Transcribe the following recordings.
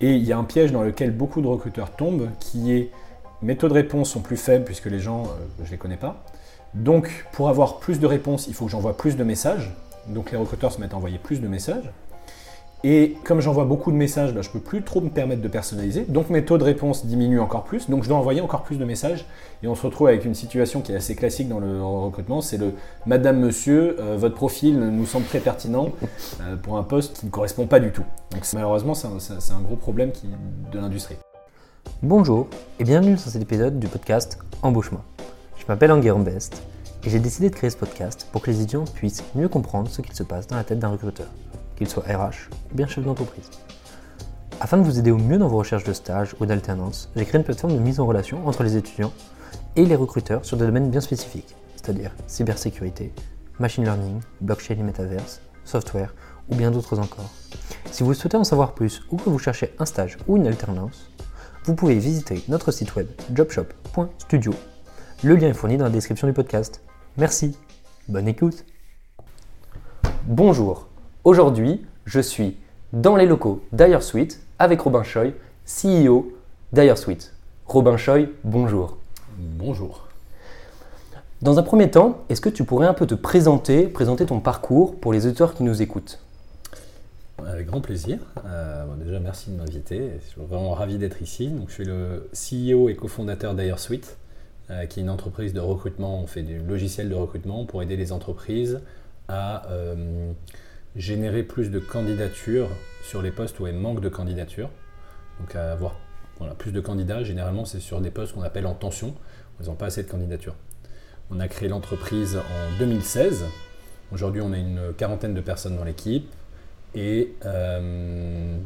Et il y a un piège dans lequel beaucoup de recruteurs tombent, qui est mes taux de réponse sont plus faibles puisque les gens, je ne les connais pas. Donc, pour avoir plus de réponses, il faut que j'envoie plus de messages. Donc, les recruteurs se mettent à envoyer plus de messages. Et comme j'envoie beaucoup de messages, bah, je ne peux plus trop me permettre de personnaliser. Donc mes taux de réponse diminuent encore plus. Donc je dois envoyer encore plus de messages. Et on se retrouve avec une situation qui est assez classique dans le recrutement. C'est le Madame, Monsieur, euh, votre profil nous semble très pertinent euh, pour un poste qui ne correspond pas du tout. Malheureusement, c'est un, gros problème de l'industrie. Bonjour et bienvenue sur cet épisode du podcast Embauchement. Je m'appelle Enguerrand Best et j'ai décidé de créer ce podcast pour que les étudiants puissent mieux comprendre ce qu'il se passe dans la tête d'un recruteur qu'il soit RH ou bien chef d'entreprise. Afin de vous aider au mieux dans vos recherches de stage ou d'alternance, j'ai créé une plateforme de mise en relation entre les étudiants et les recruteurs sur des domaines bien spécifiques, c'est-à-dire cybersécurité, machine learning, blockchain et metaverse, software ou bien d'autres encore. Si vous souhaitez en savoir plus ou que vous cherchez un stage ou une alternance, vous pouvez visiter notre site web jobshop.studio. Le lien est fourni dans la description du podcast. Merci, bonne écoute. Bonjour, Aujourd'hui, je suis dans les locaux d'Ayersweet avec Robin Choi, CEO d'Ayersweet. Robin Choi, bonjour. Bonjour. Dans un premier temps, est-ce que tu pourrais un peu te présenter, présenter ton parcours pour les auditeurs qui nous écoutent? Avec grand plaisir. Euh, déjà, merci de m'inviter. Je suis vraiment ravi d'être ici. Donc, je suis le CEO et cofondateur d'Ayersweet, euh, qui est une entreprise de recrutement. On fait du logiciel de recrutement pour aider les entreprises à euh, générer plus de candidatures sur les postes où il manque de candidatures. Donc avoir plus de candidats, généralement c'est sur des postes qu'on appelle en tension, où ils n'ont pas assez de candidatures. On a créé l'entreprise en 2016. Aujourd'hui on a une quarantaine de personnes dans l'équipe. Et, euh,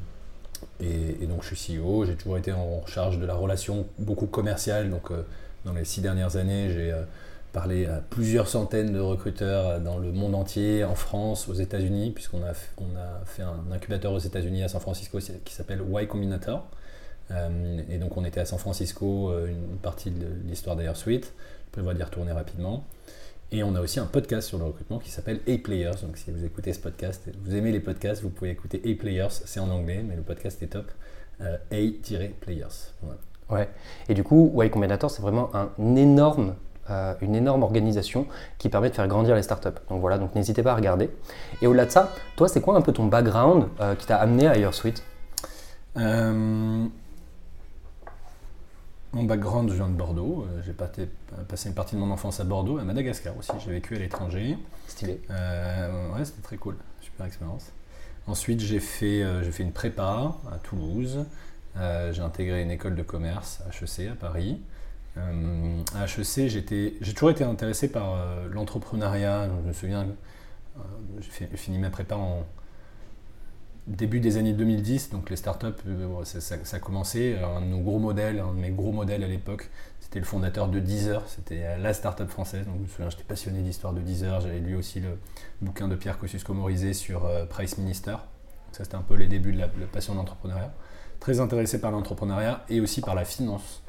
et, donc je suis CEO, j'ai toujours été en charge de la relation beaucoup commerciale. Donc euh, dans les six dernières années, j'ai euh, parler à plusieurs centaines de recruteurs dans le monde entier, en France, aux États-Unis, puisqu'on a, on a fait un incubateur aux États-Unis à San Francisco qui s'appelle Y Combinator. Euh, et donc on était à San Francisco, euh, une partie de l'histoire d'ailleurs Suite. Je prévois d'y retourner rapidement. Et on a aussi un podcast sur le recrutement qui s'appelle A-Players. Donc si vous écoutez ce podcast, vous aimez les podcasts, vous pouvez écouter A-Players, c'est en anglais, mais le podcast est top. Euh, A-Players. Ouais. Et du coup, Y Combinator, c'est vraiment un énorme euh, une énorme organisation qui permet de faire grandir les startups. Donc voilà, donc n'hésitez pas à regarder. Et au-delà de ça, toi, c'est quoi un peu ton background euh, qui t'a amené à Airsuite euh, Mon background, je viens de Bordeaux. J'ai passé une partie de mon enfance à Bordeaux, à Madagascar aussi. J'ai vécu à l'étranger. Stylé. ouais, c'était très cool. Super expérience. Ensuite, j'ai fait, j'ai fait une prépa à Toulouse. j'ai intégré une école de commerce, HEC, à Paris. Euh, à HEC, j'ai toujours été intéressé par euh, l'entrepreneuriat. Je me souviens, euh, j'ai fini ma prépa en début des années 2010, donc les startups, ça, ça, a commencé. Un de nos gros modèles, un de mes gros modèles à l'époque, c'était le fondateur de Deezer, c'était la startup française. Donc je me souviens, j'étais passionné d'histoire de Deezer. J'avais lu aussi le bouquin de Pierre Kosciusko-Morizet sur Price Minister. Ça, c'était un peu les débuts de la passion de l'entrepreneuriat. Très intéressé par l'entrepreneuriat et aussi par la finance.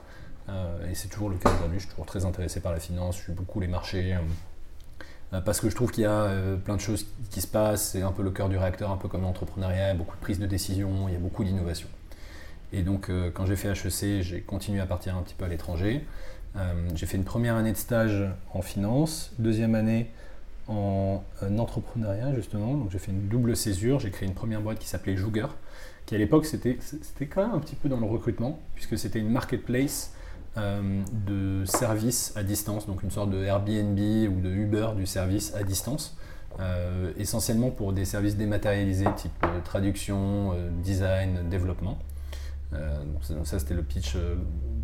Euh, et c'est toujours le cas aujourd'hui. Je suis toujours très intéressé par la finance, je suis beaucoup les marchés. Euh, euh, parce que je trouve qu'il y a plein de choses qui se passent, c'est un peu le cœur du réacteur, un peu comme l'entrepreneuriat, beaucoup de prise de décision, il y a beaucoup d'innovation. Et donc quand j'ai fait HEC, j'ai continué à partir un petit peu à l'étranger. j'ai fait une première année de stage en finance, deuxième année en entrepreneuriat justement, donc j'ai fait une double césure, j'ai créé une première boîte qui s'appelait Jouger, qui à l'époque c'était quand même un petit peu dans le recrutement, puisque c'était une marketplace euh, de services à distance, donc une sorte de Airbnb ou de Uber du service à distance, euh, essentiellement pour des services dématérialisés type euh, traduction, design, développement. ça c'était le pitch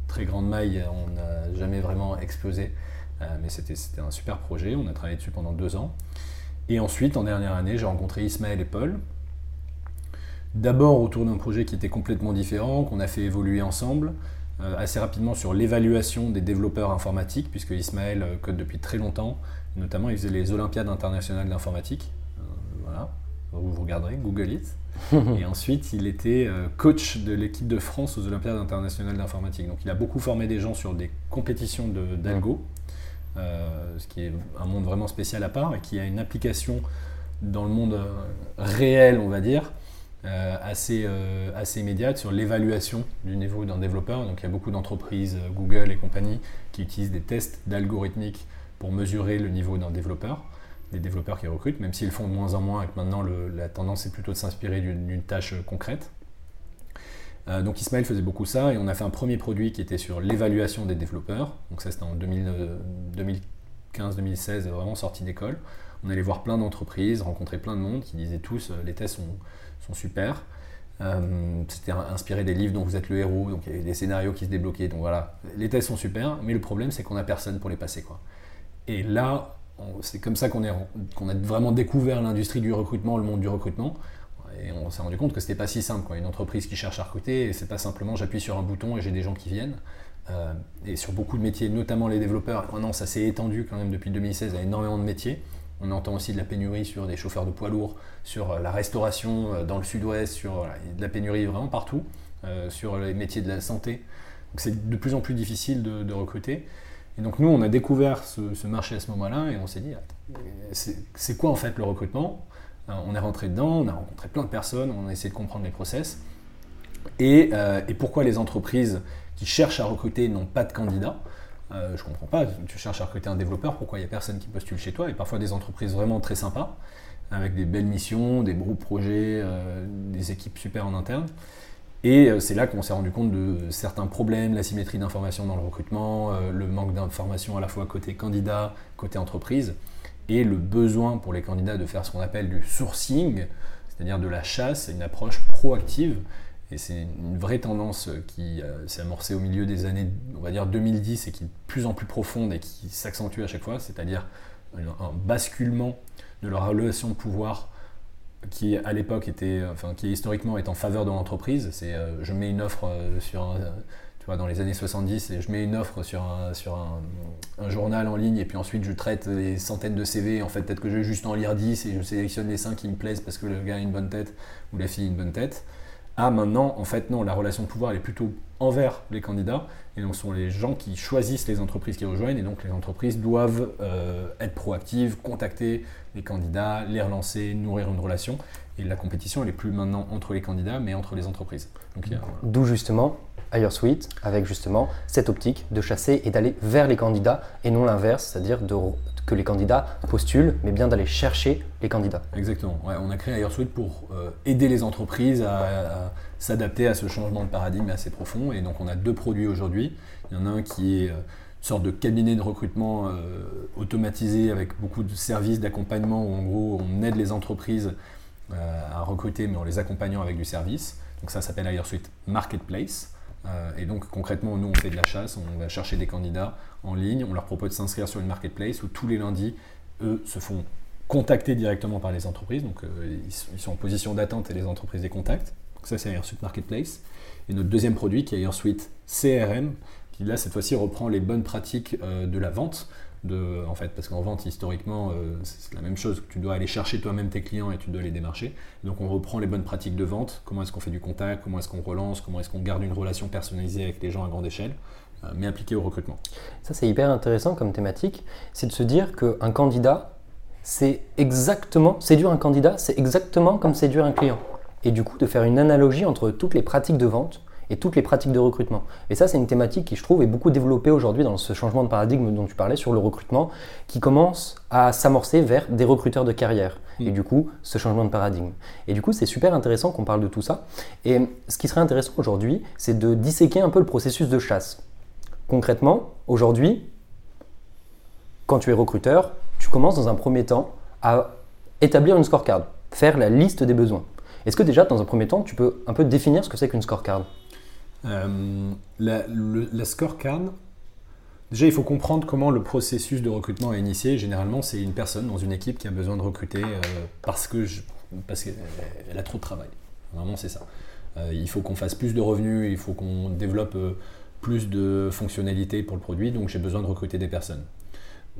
très grande maille, on n'a jamais vraiment explosé, mais c'était un super projet, on a travaillé dessus pendant deux ans. Et ensuite, en dernière année, j'ai rencontré Ismaël et Paul, d'abord autour d'un projet qui était complètement différent, qu'on a fait évoluer ensemble, assez rapidement sur l'évaluation des développeurs informatiques, puisque Ismaël euh, code depuis très longtemps. Notamment, il faisait les Olympiades internationales d'informatique. Euh, voilà, vous regarderez, Google It. et ensuite, il était coach de l'équipe de France aux Olympiades internationales d'informatique. Donc, il a beaucoup formé des gens sur des compétitions d'algo, ce qui est un monde vraiment spécial à part et qui a une application dans le monde réel, on va dire, assez, assez immédiate sur l'évaluation du niveau d'un développeur. Donc il y a beaucoup d'entreprises, Google et compagnie, qui utilisent des tests d'algorithmique pour mesurer le niveau d'un développeur, des développeurs qui recrutent, même s'ils font de moins en moins et que maintenant la tendance est plutôt de s'inspirer d'une tâche concrète. Euh, donc Ismaël faisait beaucoup ça et on a fait un premier produit qui était sur l'évaluation des développeurs. Donc ça c'était en 2015-2016, vraiment sorti d'école. On allait voir plein d'entreprises, rencontrer plein de monde qui disaient tous euh, les tests sont, super. Euh, c'était inspiré des livres dont vous êtes le héros, donc il y avait des scénarios qui se débloquaient. Donc voilà, les tests sont super, mais le problème c'est qu'on n'a personne pour les passer. Quoi. Et là, c'est comme ça qu'on a vraiment découvert l'industrie du recrutement, le monde du recrutement. Et on s'est rendu compte que c'était pas si simple. Quoi. Une entreprise qui cherche à recruter, c'est pas simplement j'appuie sur un bouton et j'ai des gens qui viennent. Euh, et sur beaucoup de métiers, notamment les développeurs, maintenant ça s'est étendu quand même depuis 2016 à énormément de métiers. On entend aussi de la pénurie sur des chauffeurs de poids lourds, sur euh, la restauration euh, dans le sud-ouest, sur de la pénurie vraiment partout, sur les métiers de la santé. Donc c'est de plus en plus difficile de, recruter. Et donc nous, on a découvert ce, marché à ce moment-là et on s'est dit, c'est quoi en fait le recrutement? Euh, on est rentré dedans, on a rencontré plein de personnes, on a essayé de comprendre les process. Euh, et, pourquoi les entreprises qui cherchent à recruter n'ont pas de candidats? Euh, Je comprends pas. Tu cherches à recruter un développeur, pourquoi il n'y a personne qui postule chez toi? Et parfois des entreprises vraiment très sympas, avec des belles missions, des beaux projets, des équipes super en interne. Et c'est là qu'on s'est rendu compte de certains problèmes, l'asymétrie d'information dans le recrutement, le manque d'information à la fois côté candidat, côté entreprise et le besoin pour les candidats de faire ce qu'on appelle du sourcing, c'est-à-dire de la chasse, une approche proactive. Et c'est une vraie tendance qui euh, s'est amorcée au milieu des années, on va dire 2010, et qui est de plus en plus profonde et qui s'accentue à chaque fois, c'est-à-dire un basculement de la relation de pouvoir qui à l'époque était, enfin qui historiquement est en faveur de l'entreprise. C'est euh, je mets une offre euh, sur un, tu vois, dans les années 70, et je mets une offre sur, un, sur un, journal en ligne, et puis ensuite je traite les centaines de CV. En fait, peut-être que je vais juste en lire 10 et je sélectionne les 5 qui me plaisent parce que le gars a une bonne tête ou la fille a une bonne tête. Ah, maintenant, en fait, non, la relation de pouvoir est plutôt envers les candidats, et donc ce sont les gens qui choisissent les entreprises qui rejoignent, et donc les entreprises doivent euh, être proactives, contacter les candidats, les relancer, nourrir une relation. Et la compétition, elle n'est plus maintenant entre les candidats, mais entre les entreprises. D'où justement Suite avec justement cette optique de chasser et d'aller vers les candidats et non l'inverse, c'est-à-dire que les candidats postulent, mais bien d'aller chercher les candidats. Exactement. on a créé Suite pour euh, aider les entreprises à, s'adapter à ce changement de paradigme assez profond. Et donc on a deux produits aujourd'hui. Il y en a un qui est euh, une sorte de cabinet de recrutement euh, automatisé avec beaucoup de services d'accompagnement où en gros on aide les entreprises à recruter mais en les accompagnant avec du service. Donc ça s'appelle Suite Marketplace. Euh, et donc concrètement, nous, on fait de la chasse, on va chercher des candidats en ligne, on leur propose de s'inscrire sur une marketplace où tous les lundis, eux se font contacter directement par les entreprises. Donc euh, ils, sont en position d'attente et les entreprises les contactent. Donc ça, c'est Airsuite Marketplace. Et notre deuxième produit qui est Airsuite CRM, qui là, cette fois-ci, reprend les bonnes pratiques euh, de la vente en fait, parce qu'en vente, historiquement, euh, c'est la même chose. Tu dois aller chercher toi-même tes clients et tu dois les démarcher. Donc, on reprend les bonnes pratiques de vente. Comment est-ce qu'on fait du contact? Comment est-ce qu'on relance? Comment est-ce qu'on garde une relation personnalisée avec les gens à grande échelle euh, mais appliquée au recrutement? Ça, c'est hyper intéressant comme thématique. C'est de se dire qu'un candidat, c'est exactement, séduire un candidat, c'est exactement comme séduire un client. Et du coup, de faire une analogie entre toutes les pratiques de vente et toutes les pratiques de recrutement. Et ça, c'est une thématique qui, je trouve, est beaucoup développée aujourd'hui dans ce changement de paradigme dont tu parlais sur le recrutement, qui commence à s'amorcer vers des recruteurs de carrière. Mm. Et du coup, ce changement de paradigme. Et du coup, c'est super intéressant qu'on parle de tout ça. Et ce qui serait intéressant aujourd'hui, c'est de disséquer un peu le processus de chasse. Concrètement, aujourd'hui, quand tu es recruteur, tu commences dans un premier temps à établir une scorecard, faire la liste des besoins. Est-ce que déjà, dans un premier temps, tu peux un peu définir ce que c'est qu'une scorecard? Euh, la, scorecard, déjà il faut comprendre comment le processus de recrutement est initié. Généralement, c'est une personne dans une équipe qui a besoin de recruter euh, parce que parce qu'elle a trop de travail. Vraiment, c'est ça. Euh, il faut qu'on fasse plus de revenus, il faut qu'on développe plus de fonctionnalités pour le produit, donc j'ai besoin de recruter des personnes.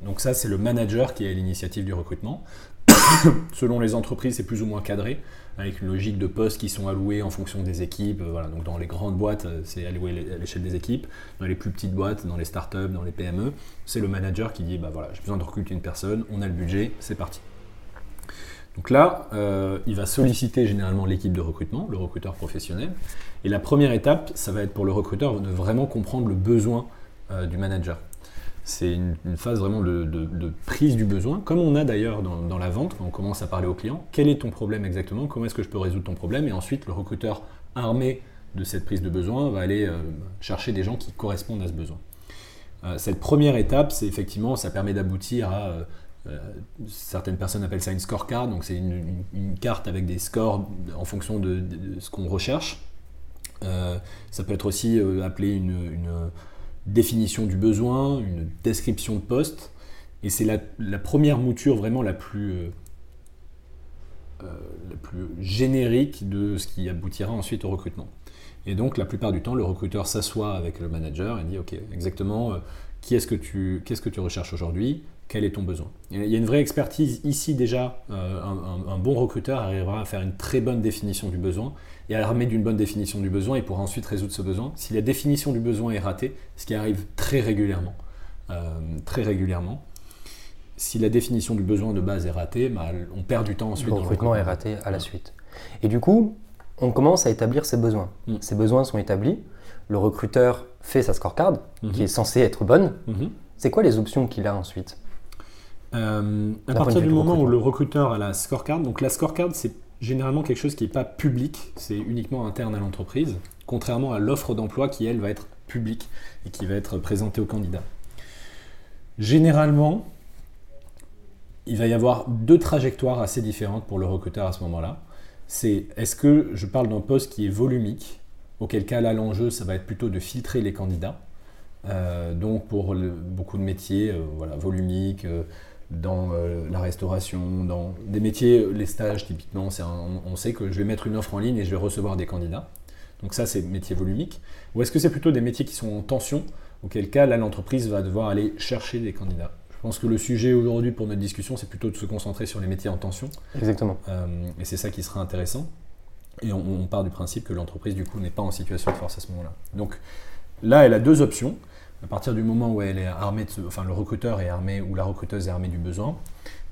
Donc ça, c'est le manager qui est à l'initiative du recrutement. Selon les entreprises, c'est plus ou moins cadré, avec une logique de postes qui sont alloués en fonction des équipes. Voilà, donc dans les grandes boîtes, euh, c'est alloué à l'échelle des équipes. Dans les plus petites boîtes, dans les startups, dans les PME, c'est le manager qui dit bah voilà, j'ai besoin de recruter une personne, on a le budget, c'est parti. Donc là, euh, il va solliciter généralement l'équipe de recrutement, le recruteur professionnel. Et la première étape, ça va être pour le recruteur de vraiment comprendre le besoin euh, du manager. C'est une, phase vraiment de, prise du besoin, comme on a d'ailleurs dans, la vente, quand on commence à parler au client. Quel est ton problème exactement? Comment est-ce que je peux résoudre ton problème? Et ensuite, le recruteur armé de cette prise de besoin va aller euh, chercher des gens qui correspondent à ce besoin. cette première étape, c'est effectivement, ça permet d'aboutir à euh, certaines personnes appellent ça une scorecard, donc c'est une, carte avec des scores en fonction de, ce qu'on recherche. Euh, ça peut être aussi euh, appelé une, définition du besoin, une description de poste, et c'est la, première mouture vraiment la plus, la plus générique de ce qui aboutira ensuite au recrutement. Et donc la plupart du temps, le recruteur s'assoit avec le manager et dit ok, exactement, tu, qu'est-ce que tu recherches aujourd'hui? Quel est ton besoin. Il y a une vraie expertise ici déjà. Euh, un, bon recruteur arrivera à faire une très bonne définition du besoin et à l'armer d'une bonne définition du besoin et pourra ensuite résoudre ce besoin. Si la définition du besoin est ratée, ce qui arrive très régulièrement, euh, très régulièrement, si la définition du besoin de base est ratée, bah, on perd du temps ensuite. Le recrutement est raté à la suite. Et du coup, on commence à établir ses besoins. Mm. Ces besoins sont établis. Le recruteur fait sa scorecard, qui mm-hmm. est censée être bonne. Mm-hmm. C'est quoi les options qu'il a ensuite? Euh, à partir du moment où le recruteur a la scorecard, donc la scorecard c'est généralement quelque chose qui n'est pas public, c'est uniquement interne à l'entreprise, contrairement à l'offre d'emploi qui elle va être publique et qui va être présentée aux candidats. Généralement, il va y avoir deux trajectoires assez différentes pour le recruteur à ce moment-là. C'est est-ce que je parle d'un poste qui est volumique, auquel cas là l'enjeu ça va être plutôt de filtrer les candidats. Euh, donc pour beaucoup de métiers, euh, voilà, volumiques, dans euh, la restauration, dans des métiers, les stages typiquement, on, sait que je vais mettre une offre en ligne et je vais recevoir des candidats. Donc ça, c'est métier volumique. Ou est-ce que c'est plutôt des métiers qui sont en tension, auquel cas, là, l'entreprise va devoir aller chercher des candidats Je pense que le sujet aujourd'hui pour notre discussion, c'est plutôt de se concentrer sur les métiers en tension. Exactement. Euh, et c'est ça qui sera intéressant. Et on, on part du principe que l'entreprise, du coup, n'est pas en situation de force à ce moment-là. Donc là, elle a deux options à partir du moment où elle est armée, de enfin le recruteur est armé ou la recruteuse est armée du besoin,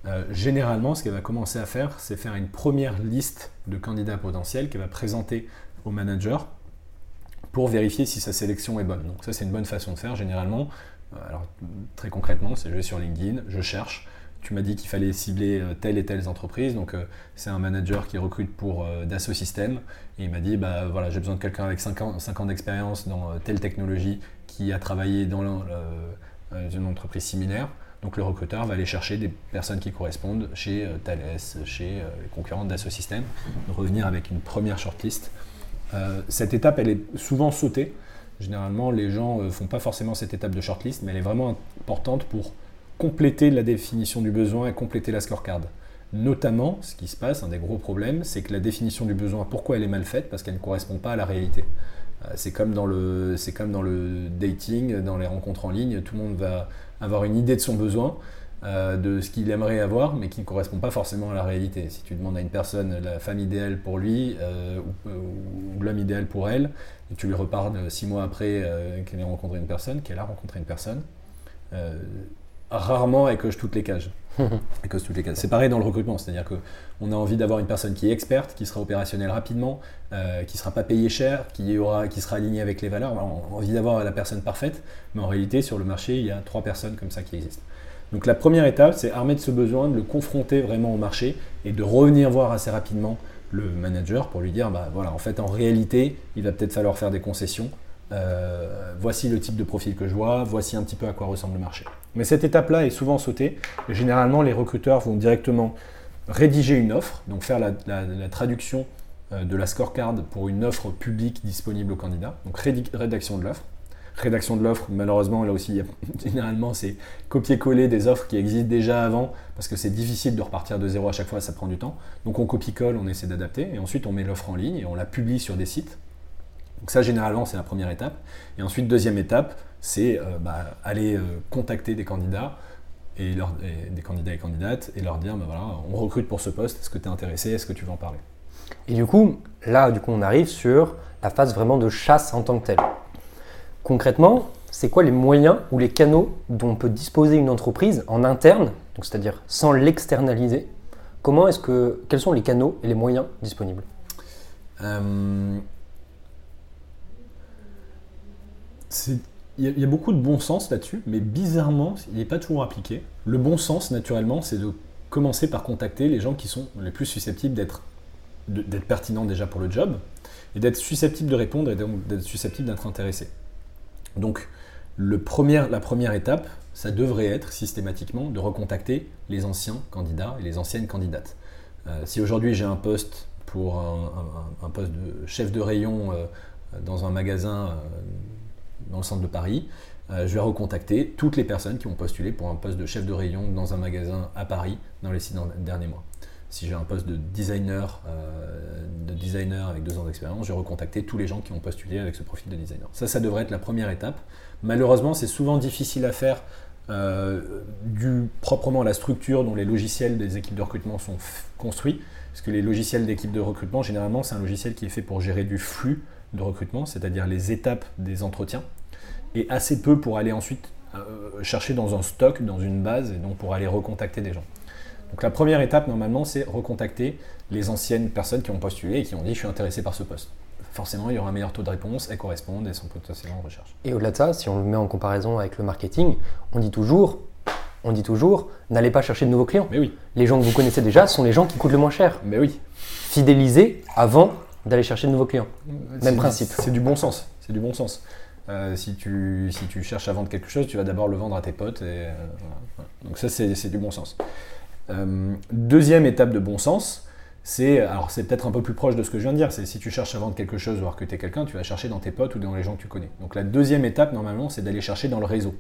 euh, généralement, ce qu'elle va commencer à faire, c'est faire une première liste de candidats potentiels qu'elle va présenter au manager pour vérifier si sa sélection est bonne. Donc ça, c'est une bonne façon de faire. Généralement, euh, alors très concrètement, c'est je vais sur LinkedIn, je cherche. Tu m'as dit qu'il fallait cibler euh, telle et telle entreprise, donc c'est un manager qui recrute pour Dassault Systèmes, et il m'a dit bah voilà j'ai besoin de quelqu'un avec 5 ans, 5 ans d'expérience dans telle technologie qui a travaillé dans euh, une entreprise similaire. Donc le recruteur va aller chercher des personnes qui correspondent chez euh, Thales, chez euh, les concurrents d'Asso System, revenir avec une première shortlist. cette étape, elle est souvent sautée. Généralement, les gens ne font pas forcément cette étape de shortlist, mais elle est vraiment importante pour compléter la définition du besoin et compléter la scorecard. Notamment, ce qui se passe, un des gros problèmes, c'est que la définition du besoin, pourquoi elle est mal faite? Parce qu'elle ne correspond pas à la réalité. Euh, c'est comme, dans le, dating, dans les rencontres en ligne, tout le monde va avoir une idée de son besoin, euh, de ce qu'il aimerait avoir, mais qui ne correspond pas forcément à la réalité. Si tu demandes à une personne la femme idéale pour lui euh, ou, l'homme idéal pour elle, et tu lui reparles six mois après qu'elle ait rencontré une personne, qu'elle a rencontré une personne, rarement elle coche toutes les cages. C'est pareil dans le recrutement, c'est-à-dire qu'on a envie d'avoir une personne qui est experte, qui sera opérationnelle rapidement, euh, qui ne sera pas payée cher, qui, aura, qui sera alignée avec les valeurs. On a envie d'avoir la personne parfaite, mais en réalité, sur le marché, il y a trois personnes comme ça qui existent. Donc la première étape, c'est armer de ce besoin, de le confronter vraiment au marché et de revenir voir assez rapidement le manager pour lui dire, bah voilà, en fait, en réalité, il va peut-être falloir faire des concessions euh, voici le type de profil que je vois, voici un petit peu à quoi ressemble le marché. Mais cette étape-là est souvent sautée. généralement, les recruteurs vont directement rédiger une offre, donc faire la, traduction euh, de la scorecard pour une offre publique disponible au candidat. Donc rédaction de l'offre. Rédaction de l'offre, malheureusement, là aussi, généralement, c'est copier-coller des offres qui existent déjà avant, parce que c'est difficile de repartir de zéro à chaque fois, ça prend du temps. Donc on copie-colle, on essaie d'adapter, et ensuite on met l'offre en ligne et on la publie sur des sites donc ça, généralement, c'est la première étape. Et ensuite, deuxième étape, c'est euh, bah, aller euh, contacter des candidats et, des candidats et candidates et leur dire, bah, voilà, on recrute pour ce poste, est-ce que tu es intéressé, est-ce que tu veux en parler? Et du coup, là, du coup, on arrive sur la phase vraiment de chasse en tant que telle. Concrètement, c'est quoi les moyens ou les canaux dont peut disposer une entreprise en interne, c'est-à-dire sans l'externaliser, Comment est-ce que, quels sont les canaux et les moyens disponibles? Euh, c'est- Il y, a- beaucoup de bon sens là-dessus, mais bizarrement, il n'est pas toujours appliqué. Le bon sens, naturellement, c'est de commencer par contacter les gens qui sont les plus susceptibles d'être d'être pertinents déjà pour le job, et d'être susceptibles de répondre et donc d'être susceptibles d'être intéressés. Donc, le premier- la première étape, ça devrait être systématiquement de recontacter les anciens candidats et les anciennes candidates. Euh, si aujourd'hui j'ai un poste pour un poste de chef de rayon euh, dans un magasin euh, dans le centre de Paris, euh, je vais recontacter toutes les personnes qui ont postulé pour un poste de chef de rayon dans un magasin à Paris dans les six derniers mois. Si j'ai un poste de designer, euh, de designer avec deux ans d'expérience, je vais recontacter tous les gens qui ont postulé avec ce profil de designer. Ça, ça devrait être la première étape. Malheureusement, c'est souvent difficile à faire euh, proprement à la structure dont les logiciels des équipes de recrutement sont construits. Parce que les logiciels d'équipe de recrutement, généralement, c'est un logiciel qui est fait pour gérer du flux de recrutement, c'est-à-dire les étapes des entretiens, et assez peu pour aller ensuite euh, chercher dans un stock, dans une base, et donc pour aller recontacter des gens. Donc la première étape, normalement, c'est recontacter les anciennes personnes qui ont postulé et qui ont dit « je suis intéressé par ce poste ». Forcément, il y aura un meilleur taux de réponse, elles correspondent et sont potentiellement en recherche. Et au-delà de ça, si on le met en comparaison avec le marketing, on dit toujours, on dit toujours, n'allez pas chercher de nouveaux clients. Mais oui, Les gens que vous connaissez déjà sont les gens qui coûtent le moins cher. mais oui. Fidélisez avant d'aller chercher de nouveaux clients. C'est du- principe. C'est du bon sens. C'est du bon sens. Euh, si, tu, si tu cherches à vendre quelque chose, tu vas d'abord le vendre à tes potes. Et, euh. Donc ça, c'est c'est du bon sens. Euh, deuxième étape de bon sens, c'est, alors c'est peut-être un peu plus proche de ce que je viens de dire, c'est si tu cherches à vendre quelque chose ou à recruter quelqu'un, tu vas chercher dans tes potes ou dans les gens que tu connais. Donc la deuxième étape, normalement, c'est d'aller chercher dans le réseau,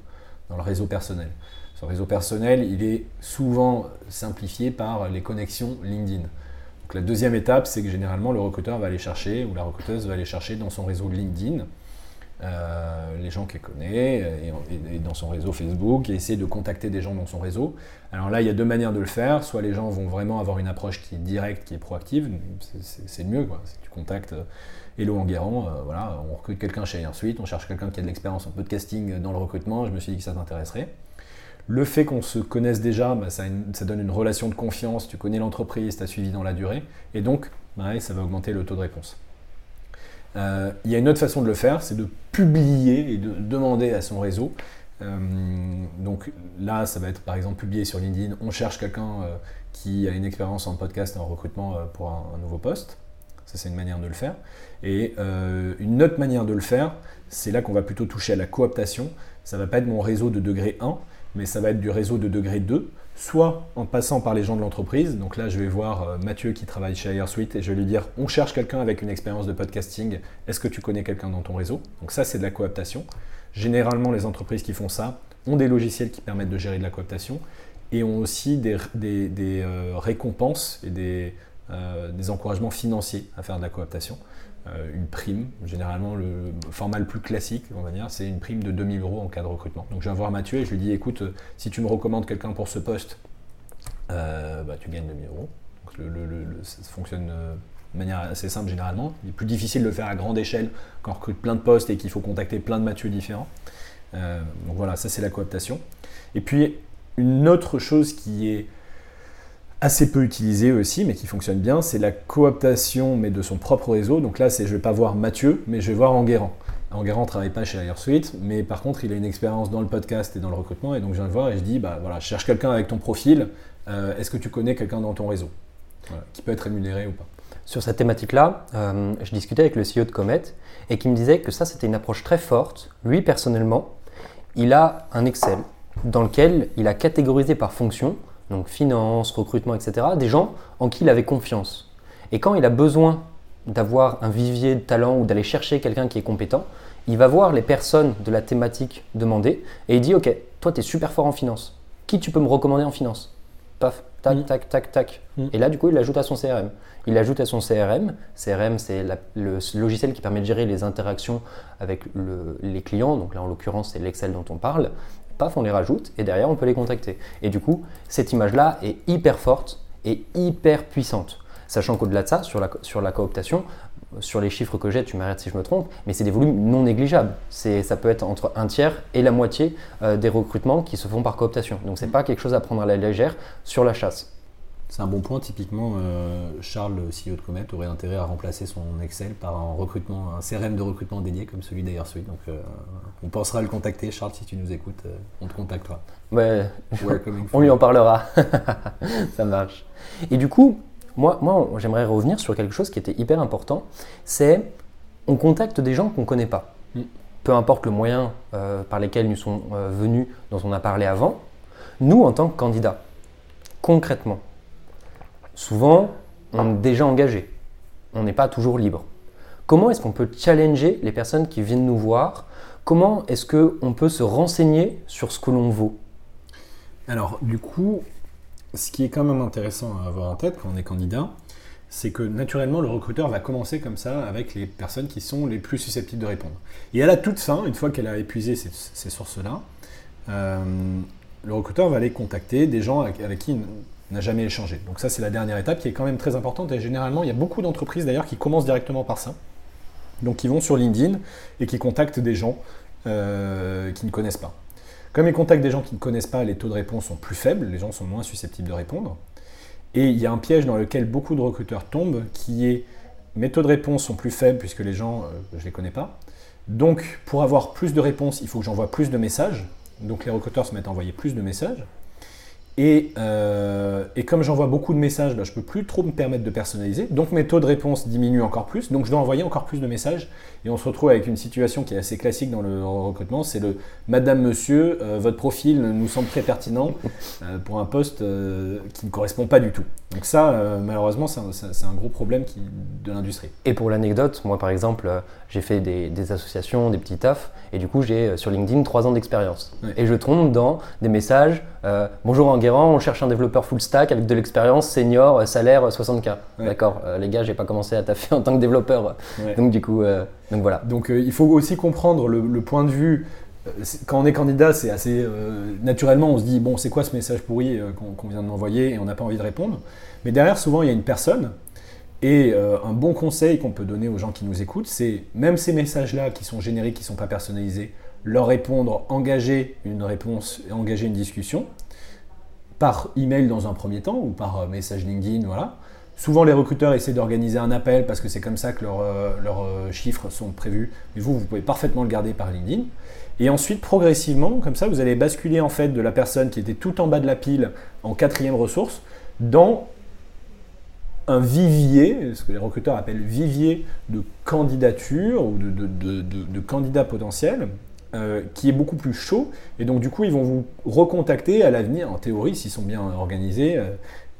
dans le réseau personnel. Ce réseau personnel, il est souvent simplifié par les connexions LinkedIn. Donc la deuxième étape, c'est que généralement le recruteur va aller chercher, ou la recruteuse va aller chercher dans son réseau LinkedIn, euh, les gens qu'elle connaît, euh, et, dans son réseau Facebook, et essayer de contacter des gens dans son réseau. Alors là, il y a deux manières de le faire. Soit les gens vont vraiment avoir une approche qui est directe, qui est proactive, c'est- le mieux. Quoi. Si tu contactes Hello Enguerrand, euh, voilà, on recrute quelqu'un chez Airsuite, on cherche quelqu'un qui a de l'expérience en podcasting dans le recrutement, je me suis dit que ça t'intéresserait. Le fait qu'on se connaisse déjà, bah, ça, donne une relation de confiance, tu connais l'entreprise, tu as suivi dans la durée, et donc pareil, ça va augmenter le taux de réponse. Euh, Il y a une autre façon de le faire, c'est de publier et de demander à son réseau. Euh, donc là, ça va être par exemple publié sur LinkedIn, on cherche quelqu'un euh, qui a une expérience en podcast et en recrutement pour un, un nouveau poste. Ça, c'est une manière de le faire. Et une autre manière de le faire, c'est là qu'on va plutôt toucher à la cooptation. Ça va pas être mon réseau de degré 1, mais ça va être du réseau de degré 2, soit en passant par les gens de l'entreprise. Donc là, je vais voir euh, Mathieu qui travaille chez AirSuite et je vais lui dire on cherche quelqu'un avec une expérience de podcasting. Est-ce que tu connais quelqu'un dans ton réseau? Donc ça, c'est de la cooptation. Généralement, les entreprises qui font ça ont des logiciels qui permettent de gérer de la cooptation et ont aussi des, euh, récompenses et euh, des encouragements financiers à faire de la cooptation. Euh, une prime, généralement le format le plus classique, on va dire, c'est une prime de 2000 euros en cas de recrutement. Donc je viens voir Mathieu et je lui dis écoute, euh, si tu me recommandes quelqu'un pour ce poste, euh, bah, tu gagnes 2000 euros. Donc, le- ça fonctionne de manière assez simple généralement. Il est plus difficile de le faire à grande échelle quand on recrute plein de postes et qu'il faut contacter plein de Mathieu différents. Donc voilà, ça c'est la cooptation. Et puis une autre chose qui est assez peu utilisée aussi, mais qui fonctionne bien, c'est la cooptation, mais de son propre réseau. Donc là, c'est je vais pas voir Mathieu, mais je vais voir Enguerrand. Enguerrand ne travaille pas chez AirSuite, mais par contre, il a une expérience dans le podcast et dans le recrutement, et donc je viens le voir et je dis, bah voilà, je cherche quelqu'un avec ton profil, euh, est-ce que tu connais quelqu'un dans ton réseau? Qui peut être rémunéré ou pas Sur cette thématique-là, euh, je discutais avec le CEO de Comet et qui me disait que ça, c'était une approche très forte. Lui, personnellement, il a un Excel dans lequel il a catégorisé par fonction, donc finance, recrutement, etc., des gens en qui il avait confiance. Et quand il a besoin d'avoir un vivier de talent ou d'aller chercher quelqu'un qui est compétent, il va voir les personnes de la thématique demandée et il dit Ok, toi, tu es super fort en finance. Qui tu peux me recommander en finance? Paf, tac, tac, tac, tac. Et là, du coup, il l'ajoute à son CRM. Il l'ajoute à son CRM. CRM, c'est le logiciel qui permet de gérer les interactions avec le- les clients. Donc là, en l'occurrence, c'est l'Excel dont on parle. Paf, on les rajoute et derrière, on peut les contacter. Et du coup, cette image-là est hyper forte et hyper puissante. Sachant qu'au-delà de ça, sur la, sur la cooptation, sur les chiffres que j'ai, tu m'arrêtes si je me trompe, mais c'est des volumes non négligeables. Ça peut être entre un tiers et la moitié euh, des recrutements qui se font par cooptation. Donc c'est pas quelque chose à prendre à la légère sur la chasse. C'est un bon point. Typiquement, euh, Charles, le CEO de Comet, aurait intérêt à remplacer son Excel par un recrutement, un CRM de recrutement dédié comme celui d'AirSuite. Donc, euh, on pensera à le contacter. Charles, si tu nous écoutes, euh, on te contactera. Ouais, Welcoming on lui en parlera. Ça marche. Et du coup, moi, moi j'aimerais revenir sur quelque chose qui était hyper important. C'est on contacte des gens qu'on ne connaît pas. Mm. Peu importe le moyen par lesquels nous sont venus, dont on a parlé avant. Nous, en tant que candidats, concrètement, souvent, on est déjà engagé. On n'est pas toujours libre. Comment est-ce qu'on peut challenger les personnes qui viennent nous voir? Comment est-ce qu'on peut se renseigner sur ce que l'on vaut? Alors, du coup, ce qui est quand même intéressant à avoir en tête quand on est candidat, c'est que naturellement, le recruteur va commencer comme ça avec les personnes qui sont les plus susceptibles de répondre. Et à la toute fin, une fois qu'elle a épuisé ces, ces sources-là, euh, le recruteur va aller contacter des gens avec, qui n'a jamais échangé. Donc ça, c'est la dernière étape qui est quand même très importante. Et généralement, il y a beaucoup d'entreprises d'ailleurs qui commencent directement par ça. Donc ils vont sur LinkedIn et qui contactent des gens euh, qui ne connaissent pas. Comme ils contactent des gens qui ne connaissent pas, les taux de réponse sont plus faibles, les gens sont moins susceptibles de répondre. Et il y a un piège dans lequel beaucoup de recruteurs tombent, qui est mes taux de réponse sont plus faibles puisque les gens, euh, je ne les connais pas. Donc pour avoir plus de réponses, il faut que j'envoie plus de messages. Donc les recruteurs se mettent à envoyer plus de messages. Et, euh, et comme j'envoie beaucoup de messages, bah, je ne peux plus trop me permettre de personnaliser. Donc mes taux de réponse diminuent encore plus. Donc je dois envoyer encore plus de messages. Et on se retrouve avec une situation qui est assez classique dans le recrutement. C'est le Madame, Monsieur, euh, votre profil nous semble très pertinent euh, pour un poste qui ne correspond pas du tout. Donc ça, malheureusement, c'est un, gros problème de l'industrie. Et pour l'anecdote, moi par exemple, j'ai fait des, des associations, des petits tafs, et du coup j'ai euh, sur LinkedIn 3 ans d'expérience. Ouais. Et je tombe dans des messages euh, Bonjour Enguerrand, on cherche un développeur full stack avec de l'expérience, senior, euh, salaire euh, 60K. Ouais. D'accord, euh, les gars, j'ai pas commencé à taffer en tant que développeur. Ouais. Donc du coup, euh, donc voilà. Donc il faut aussi comprendre le, le point de vue. Quand on est candidat, c'est assez euh, naturellement, on se dit bon, c'est quoi ce message pourri euh, qu'on qu'on vient de m'envoyer et on n'a pas envie de répondre. Mais derrière, souvent, il y a une personne. Et euh, un bon conseil qu'on peut donner aux gens qui nous écoutent, c'est même ces messages-là qui sont génériques, qui ne sont pas personnalisés, leur répondre, engager une réponse, engager une discussion par email dans un premier temps ou par euh, message LinkedIn, voilà. Souvent, les recruteurs essaient d'organiser un appel parce que c'est comme ça que leurs euh, leurs, chiffres sont prévus. Mais vous, vous pouvez parfaitement le garder par LinkedIn. Et ensuite, progressivement, comme ça, vous allez basculer en fait de la personne qui était tout en bas de la pile en quatrième ressource dans un vivier, ce que les recruteurs appellent vivier de candidature ou de candidats potentiels, euh, qui est beaucoup plus chaud. Et donc, du coup, ils vont vous recontacter à l'avenir, en théorie, s'ils sont bien organisés. euh,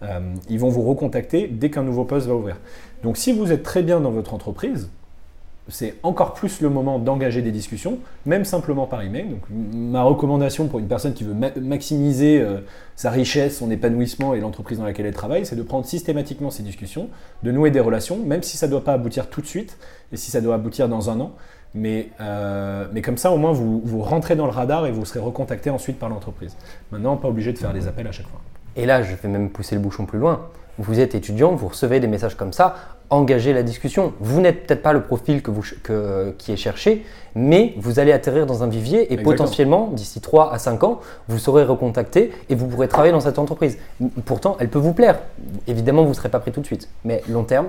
euh, ils vont vous recontacter dès qu'un nouveau poste va ouvrir. Donc, si vous êtes très bien dans votre entreprise, c'est encore plus le moment d'engager des discussions, même simplement par email. Donc, ma recommandation pour une personne qui veut ma- maximiser euh, sa richesse, son épanouissement et l'entreprise dans laquelle elle travaille, c'est de prendre systématiquement ces discussions, de nouer des relations, même si ça ne doit pas aboutir tout de suite et si ça doit aboutir dans un an. Mais, euh, mais comme ça, au moins, vous, vous rentrez dans le radar et vous serez recontacté ensuite par l'entreprise. Maintenant, pas obligé de faire des appels à chaque fois. Et là, je vais même pousser le bouchon plus loin. Vous êtes étudiant, vous recevez des messages comme ça, engagez la discussion. Vous n'êtes peut-être pas le profil que vous, que- qui est cherché, mais vous allez atterrir dans un vivier et Exactement. potentiellement, d'ici 3 à 5 ans, vous serez recontacté et vous pourrez travailler dans cette entreprise. Pourtant, elle peut vous plaire. Évidemment, vous ne serez pas pris tout de suite. Mais long terme,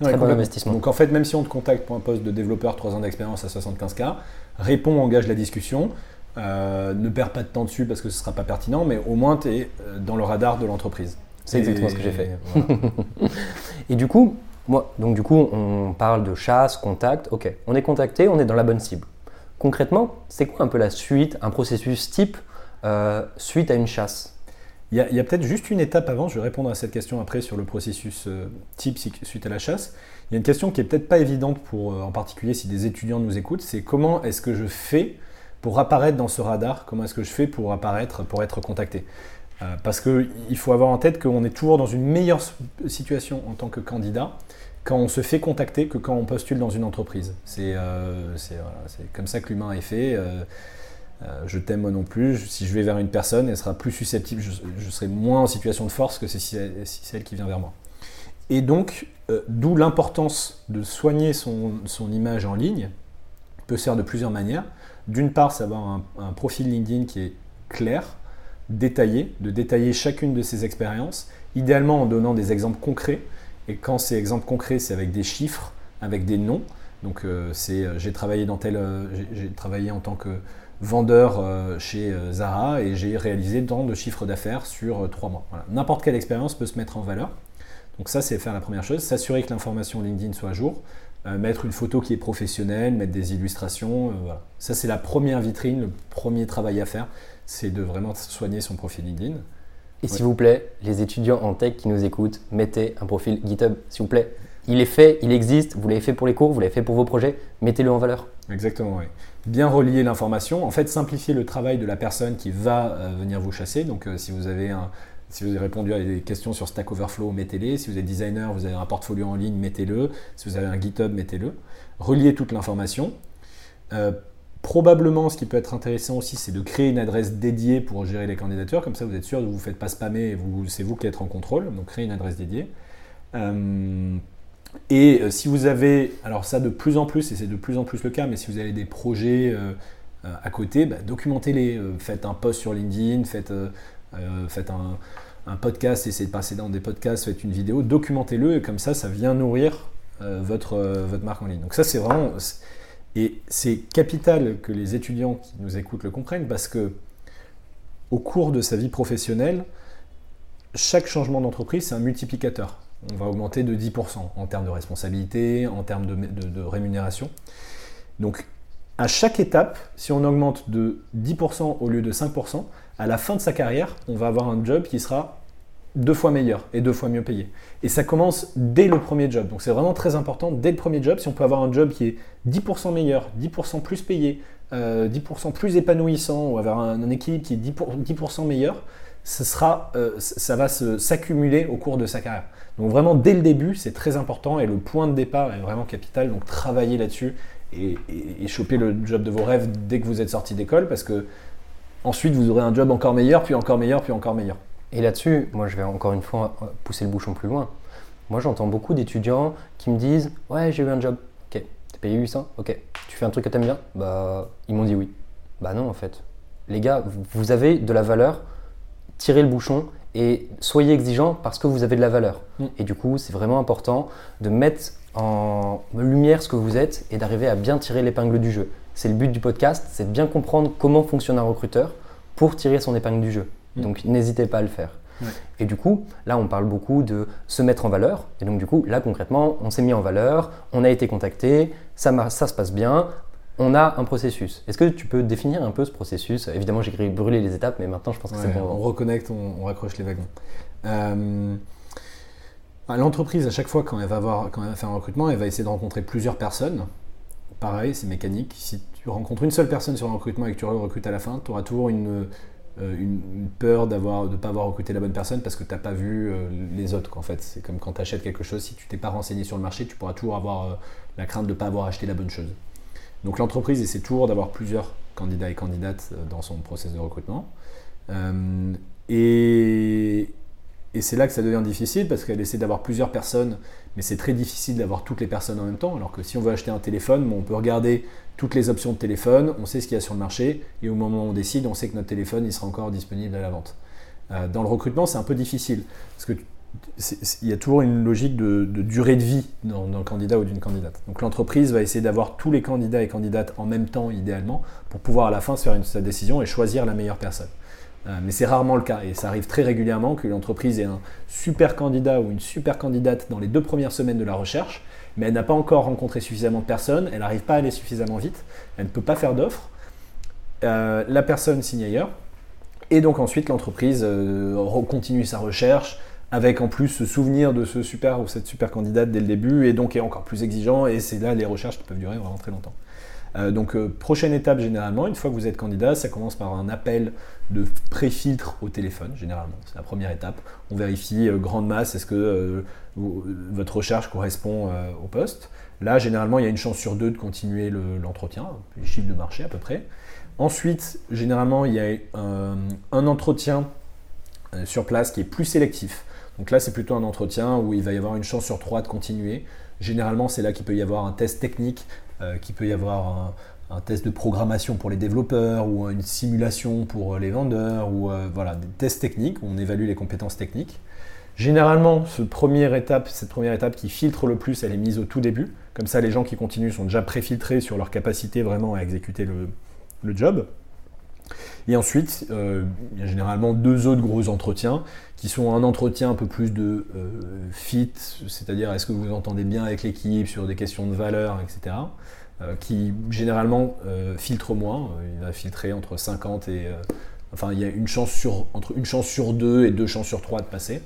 Ouais, Très bon investissement. Donc en fait, même si on te contacte pour un poste de développeur 3 ans d'expérience à 75K, réponds, engage la discussion. Euh, ne perds pas de temps dessus parce que ce ne sera pas pertinent, mais au moins tu es dans le radar de l'entreprise. C'est exactement ce que j'ai fait. Voilà. Et du coup, donc du coup, on parle de chasse, contact. Ok, on est contacté, on est dans la bonne cible. Concrètement, c'est quoi un peu la suite, un processus type euh, suite à une chasse? Il y a, peut-être juste une étape avant, je vais répondre à cette question après sur le processus euh, type suite à la chasse. Il y a une question qui est peut-être pas évidente pour, euh, en particulier si des étudiants nous écoutent, c'est comment est-ce que je fais pour apparaître dans ce radar? Comment est-ce que je fais pour apparaître, pour être contacté? Euh, Parce qu'il faut avoir en tête qu'on est toujours dans une meilleure situation en tant que candidat quand on se fait contacter que quand on postule dans une entreprise. C'est euh, comme ça que l'humain est fait. euh, je t'aime moi non plus. Si je vais vers une personne, elle sera plus susceptible, je, serai moins en situation de force que si c'est si c'est elle qui vient vers moi. Et donc, d'où l'importance de soigner son, image en ligne, peut se faire de plusieurs manières. D'une part, c'est avoir un profil LinkedIn qui est clair, détaillé, de détailler chacune de ses expériences idéalement en donnant des exemples concrets. Et quand ces exemples concrets, c'est avec des chiffres, avec des noms. Donc c'est j'ai travaillé dans tel, j'ai travaillé en tant que vendeur chez Zara et j'ai réalisé tant de chiffres d'affaires sur trois mois. N'importe quelle expérience peut se mettre en valeur. Donc ça, c'est faire la première chose, s'assurer que l'information LinkedIn soit à jour, euh, mettre une photo qui est professionnelle, mettre des illustrations. Euh, voilà. Ça, c'est la première vitrine, le premier travail à faire, c'est de vraiment soigner son profil LinkedIn. Et s'il vous plaît, les étudiants en tech qui nous écoutent, mettez un profil GitHub, s'il vous plaît. Il est fait, il existe, vous l'avez fait pour les cours, vous l'avez fait pour vos projets, mettez-le en valeur. Exactement, oui. Bien relier l'information, en fait simplifier le travail de la personne qui va euh, venir vous chasser. Donc si vous avez un, si vous avez répondu à des questions sur Stack Overflow, mettez-les. Si vous êtes designer, vous avez un portfolio en ligne, mettez-le. Si vous avez un GitHub, mettez-le. Reliez toute l'information. Euh, probablement, ce qui peut être intéressant aussi, c'est de créer une adresse dédiée pour gérer les candidatures. Comme ça, vous êtes sûr de vous, vous faites pas spammer et c'est vous qui êtes en contrôle. Donc, créez une adresse dédiée. Euh, et euh, si vous avez, alors ça de plus en plus, et c'est de plus en plus le cas, mais si vous avez des projets à côté, bah, documentez-les. faites un post sur LinkedIn, faites euh, un, podcast, essayez de passer dans des podcasts, faites une vidéo, documentez-le et comme ça, ça vient nourrir euh, votre, euh, votre marque en ligne. Donc ça, c'est vraiment... Et c'est capital que les étudiants qui nous écoutent le comprennent parce que au cours de sa vie professionnelle, chaque changement d'entreprise, c'est un multiplicateur. On va augmenter de 10% en termes de responsabilité, en termes de, de rémunération. Donc, à chaque étape, si on augmente de 10% au lieu de 5%, à la fin de sa carrière, on va avoir un job qui sera deux fois meilleur et deux fois mieux payé. Et ça commence dès le premier job. Donc c'est vraiment très important, dès le premier job, si on peut avoir un job qui est 10% meilleur, 10% plus payé, 10% euh, plus épanouissant, ou avoir un, équilibre qui est 10%, meilleur, sera, euh, ça va s'accumuler au cours de sa carrière. Donc vraiment dès le début, c'est très important et le point de départ est vraiment capital. Donc travaillez là-dessus et, et, le job de vos rêves dès que vous êtes sorti d'école parce que ensuite vous aurez un job encore meilleur, puis encore meilleur, puis encore meilleur. Et là-dessus, moi je vais encore une fois pousser le bouchon plus loin. Moi j'entends beaucoup d'étudiants qui me disent Ouais, j'ai eu un job. Ok, t'es payé 800 Ok. Tu fais un truc que t'aimes bien Bah, ils m'ont dit oui. Bah non, en fait. Les gars, vous avez de la valeur, tirez le bouchon et soyez exigeants parce que vous avez de la valeur. Mm. Et du coup, c'est vraiment important de mettre en lumière ce que vous êtes et d'arriver à bien tirer l'épingle du jeu. C'est le but du podcast, c'est de bien comprendre comment fonctionne un recruteur pour tirer son épingle du jeu. Mm. Donc n'hésitez pas à le faire. Et du coup, là, on parle beaucoup de se mettre en valeur. Et donc, du coup, là, concrètement, on s'est mis en valeur, on a été contacté, ça, ça se passe bien, on a un processus. Est-ce que tu peux définir un peu ce processus? Évidemment, j'ai écrit brûler les étapes, mais maintenant, je pense que c'est bon. On reconnecte, on, raccroche les wagons. Euh, l'entreprise, à chaque fois, quand elle, va avoir, quand elle va faire un recrutement, elle va essayer de rencontrer plusieurs personnes pareil, c'est mécanique. Si tu rencontres une seule personne sur un recrutement et que tu recrutes à la fin, tu auras toujours une, euh, une, peur de ne pas avoir recruté la bonne personne parce que tu n'as pas vu euh, les autres. C'est comme quand tu achètes quelque chose, si tu t'es pas renseigné sur le marché, tu pourras toujours avoir euh, la crainte de ne pas avoir acheté la bonne chose. Donc l'entreprise essaie toujours d'avoir plusieurs candidats et candidates dans son process de recrutement. et, et c'est là que ça devient difficile parce qu'elle essaie d'avoir plusieurs personnes, mais c'est très difficile d'avoir toutes les personnes en même temps. Alors que si on veut acheter un téléphone, on peut regarder toutes les options de téléphone, on sait ce qu'il y a sur le marché, et au moment où on décide, on sait que notre téléphone il sera encore disponible à la vente. Euh, dans le recrutement, c'est un peu difficile parce que il y a toujours une logique de, durée de vie d'un candidat ou d'une candidate. Donc l'entreprise va essayer d'avoir tous les candidats et candidates en même temps, idéalement, pour pouvoir à la fin se faire une, sa décision et choisir la meilleure personne. Euh, mais c'est rarement le cas et ça arrive très régulièrement que l'entreprise ait un super candidat ou une super candidate dans les deux premières semaines de la recherche, mais elle n'a pas encore rencontré suffisamment de personnes, elle n'arrive pas à aller suffisamment vite, elle ne peut pas faire d'offre. Euh, la personne signe ailleurs et donc ensuite l'entreprise euh, continue sa recherche avec en plus ce souvenir de ce super ou cette super candidate dès le début et donc est encore plus exigeant et c'est là les recherches qui peuvent durer vraiment très longtemps. Euh, donc, euh, prochaine étape généralement, une fois que vous êtes candidat, ça commence par un appel de pré-filtre au téléphone, généralement. C'est la première étape. On vérifie euh, grande masse, est-ce que votre recherche correspond au poste. Là, généralement, il y a une chance sur deux de continuer l'entretien, les chiffres de marché à peu près. Ensuite, généralement, il y a un entretien sur place qui est plus sélectif. Donc là, c'est plutôt un entretien où il va y avoir une chance sur trois de continuer. Généralement, c'est là qu'il peut y avoir un test technique qu'il peut y avoir un, test de programmation pour les développeurs ou une simulation pour les vendeurs ou euh, voilà, des tests techniques, on évalue les compétences techniques. Généralement, cette première étape qui filtre le plus, elle est mise au tout début. Comme ça, les gens qui continuent sont déjà préfiltrés sur leur capacité vraiment à exécuter le job. Et ensuite, euh, il y a généralement deux autres gros entretiens qui sont un entretien un peu plus de euh, fit, c'est-à-dire est-ce que vous entendez bien avec l'équipe sur des questions de valeur, etc. euh, qui généralement filtre moins. Il va filtrer entre 50 et. enfin, il y a une chance sur, entre une chance sur deux et deux chances sur trois de passer.